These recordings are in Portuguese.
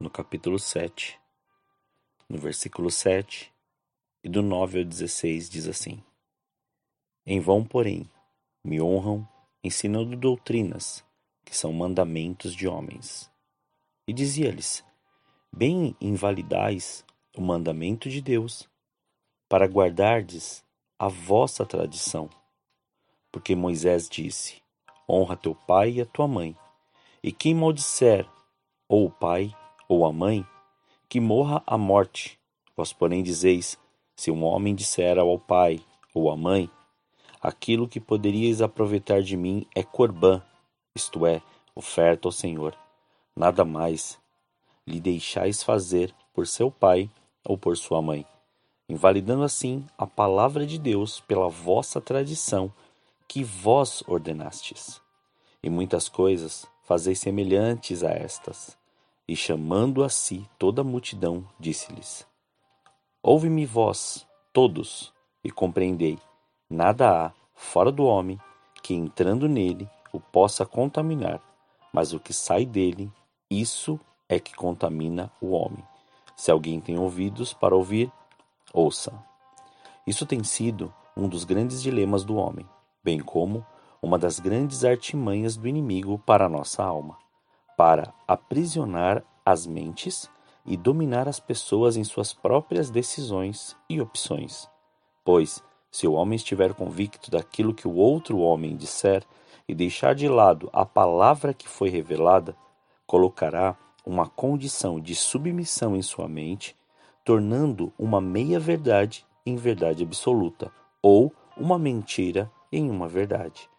no capítulo 7, no versículo 7 e do 9 ao 16 diz assim: Em vão, porém, me honram ensinando doutrinas que são mandamentos de homens. E dizia-lhes: Bem invalidais o mandamento de Deus, para guardardes a vossa tradição. Porque Moisés disse: Honra teu pai e a tua mãe. E quem maldisser ou o pai ou a mãe, que morra a morte. Vós, porém, dizeis: se um homem disser ao pai ou à mãe, aquilo que poderíeis aproveitar de mim é corbã, isto é, oferta ao Senhor, nada mais lhe deixais fazer por seu pai ou por sua mãe, invalidando assim a palavra de Deus pela vossa tradição que vós ordenastes. E muitas coisas fazeis semelhantes a estas. E chamando a si toda a multidão, disse-lhes: Ouve-me vós, todos, e compreendei: nada há, fora do homem, que entrando nele o possa contaminar, mas o que sai dele, isso é que contamina o homem. Se alguém tem ouvidos para ouvir, ouça. Isso tem sido um dos grandes dilemas do homem, bem como uma das grandes artimanhas do inimigo para a nossa alma para aprisionar as mentes e dominar as pessoas em suas próprias decisões e opções. Pois, se o homem estiver convicto daquilo que o outro homem disser e deixar de lado a palavra que foi revelada, colocará uma condição de submissão em sua mente, tornando uma meia-verdade em verdade absoluta, ou uma mentira em uma verdade.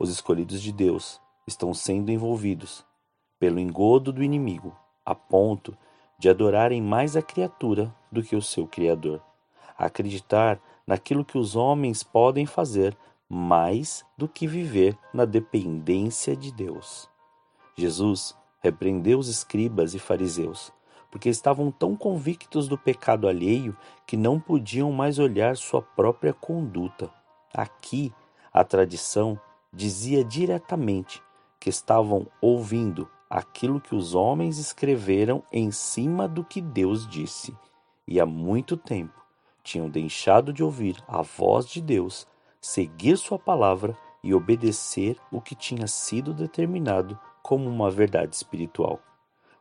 Os escolhidos de Deus estão sendo envolvidos pelo engodo do inimigo, a ponto de adorarem mais a criatura do que o seu Criador, acreditar naquilo que os homens podem fazer mais do que viver na dependência de Deus. Jesus repreendeu os escribas e fariseus, porque estavam tão convictos do pecado alheio que não podiam mais olhar sua própria conduta. Aqui, a tradição dizia diretamente que estavam ouvindo aquilo que os homens escreveram em cima do que Deus disse, e há muito tempo tinham deixado de ouvir a voz de Deus, seguir sua palavra e obedecer o que tinha sido determinado como uma verdade espiritual.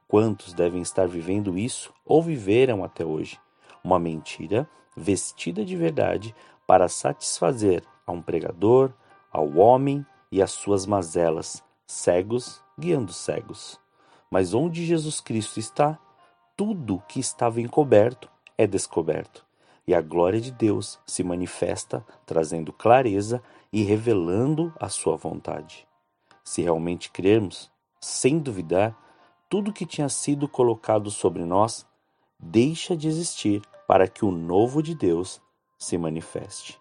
Quantos devem estar vivendo isso ou viveram até hoje? Uma mentira vestida de verdade para satisfazer a um pregador, ao homem e às suas mazelas, cegos guiando cegos. Mas onde Jesus Cristo está, tudo que estava encoberto é descoberto, e a glória de Deus se manifesta, trazendo clareza e revelando a sua vontade. Se realmente crermos, sem duvidar, tudo que tinha sido colocado sobre nós deixa de existir para que o novo de Deus se manifeste.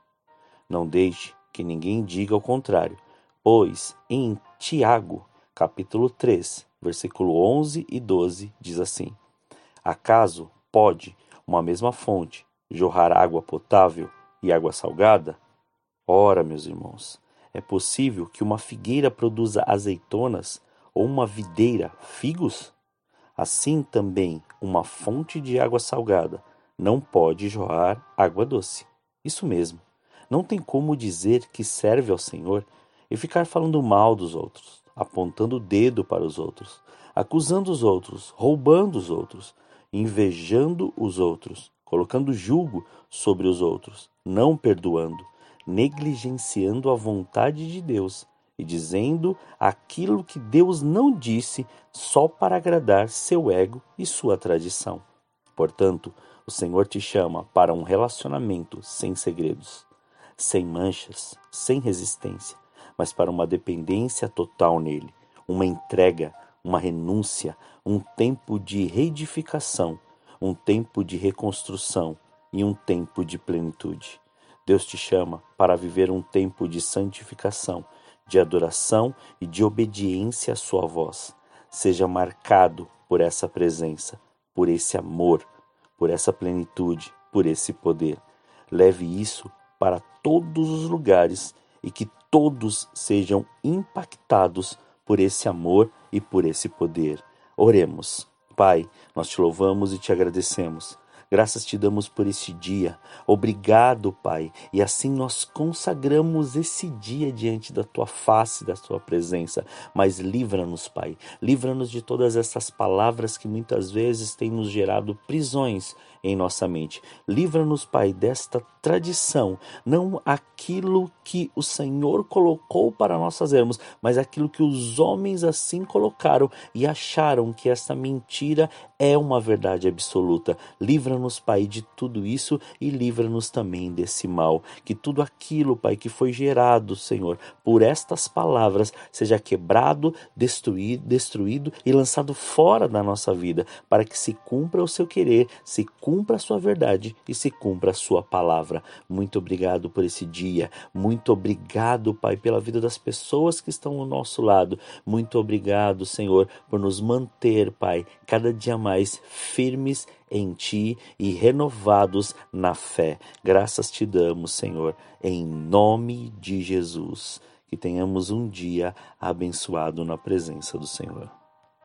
Não deixe que ninguém diga o contrário, pois em Tiago capítulo 3, versículo 11 e 12 diz assim: Acaso pode uma mesma fonte jorrar água potável e água salgada? Ora, meus irmãos, é possível que uma figueira produza azeitonas ou uma videira figos? Assim também uma fonte de água salgada não pode jorrar água doce. Isso mesmo. Não tem como dizer que serve ao Senhor e ficar falando mal dos outros apontando o dedo para os outros, acusando os outros, roubando os outros, invejando os outros, colocando julgo sobre os outros, não perdoando, negligenciando a vontade de Deus e dizendo aquilo que Deus não disse só para agradar seu ego e sua tradição. Portanto, o Senhor te chama para um relacionamento sem segredos, sem manchas, sem resistência, mas para uma dependência total nele, uma entrega, uma renúncia, um tempo de reedificação, um tempo de reconstrução e um tempo de plenitude. Deus te chama para viver um tempo de santificação, de adoração e de obediência à sua voz. Seja marcado por essa presença, por esse amor, por essa plenitude, por esse poder. Leve isso para todos os lugares e que todos sejam impactados por esse amor e por esse poder. Oremos. Pai, nós te louvamos e te agradecemos Graças te damos por este dia. Obrigado, Pai. E assim nós consagramos esse dia diante da tua face, da tua presença. Mas livra-nos, Pai. Livra-nos de todas essas palavras que muitas vezes têm nos gerado prisões em nossa mente. Livra-nos, Pai, desta tradição, não aquilo que o Senhor colocou para nós fazermos, mas aquilo que os homens assim colocaram e acharam que esta mentira é uma verdade absoluta. Livra-nos, Pai, de tudo isso e livra-nos também desse mal. Que tudo aquilo, Pai, que foi gerado, Senhor, por estas palavras, seja quebrado, destruído, destruído e lançado fora da nossa vida, para que se cumpra o seu querer, se cumpra cumpra a sua verdade e se cumpra a sua palavra. Muito obrigado por esse dia. Muito obrigado, Pai, pela vida das pessoas que estão ao nosso lado. Muito obrigado, Senhor, por nos manter, Pai, cada dia mais firmes em Ti e renovados na fé. Graças te damos, Senhor, em nome de Jesus. Que tenhamos um dia abençoado na presença do Senhor.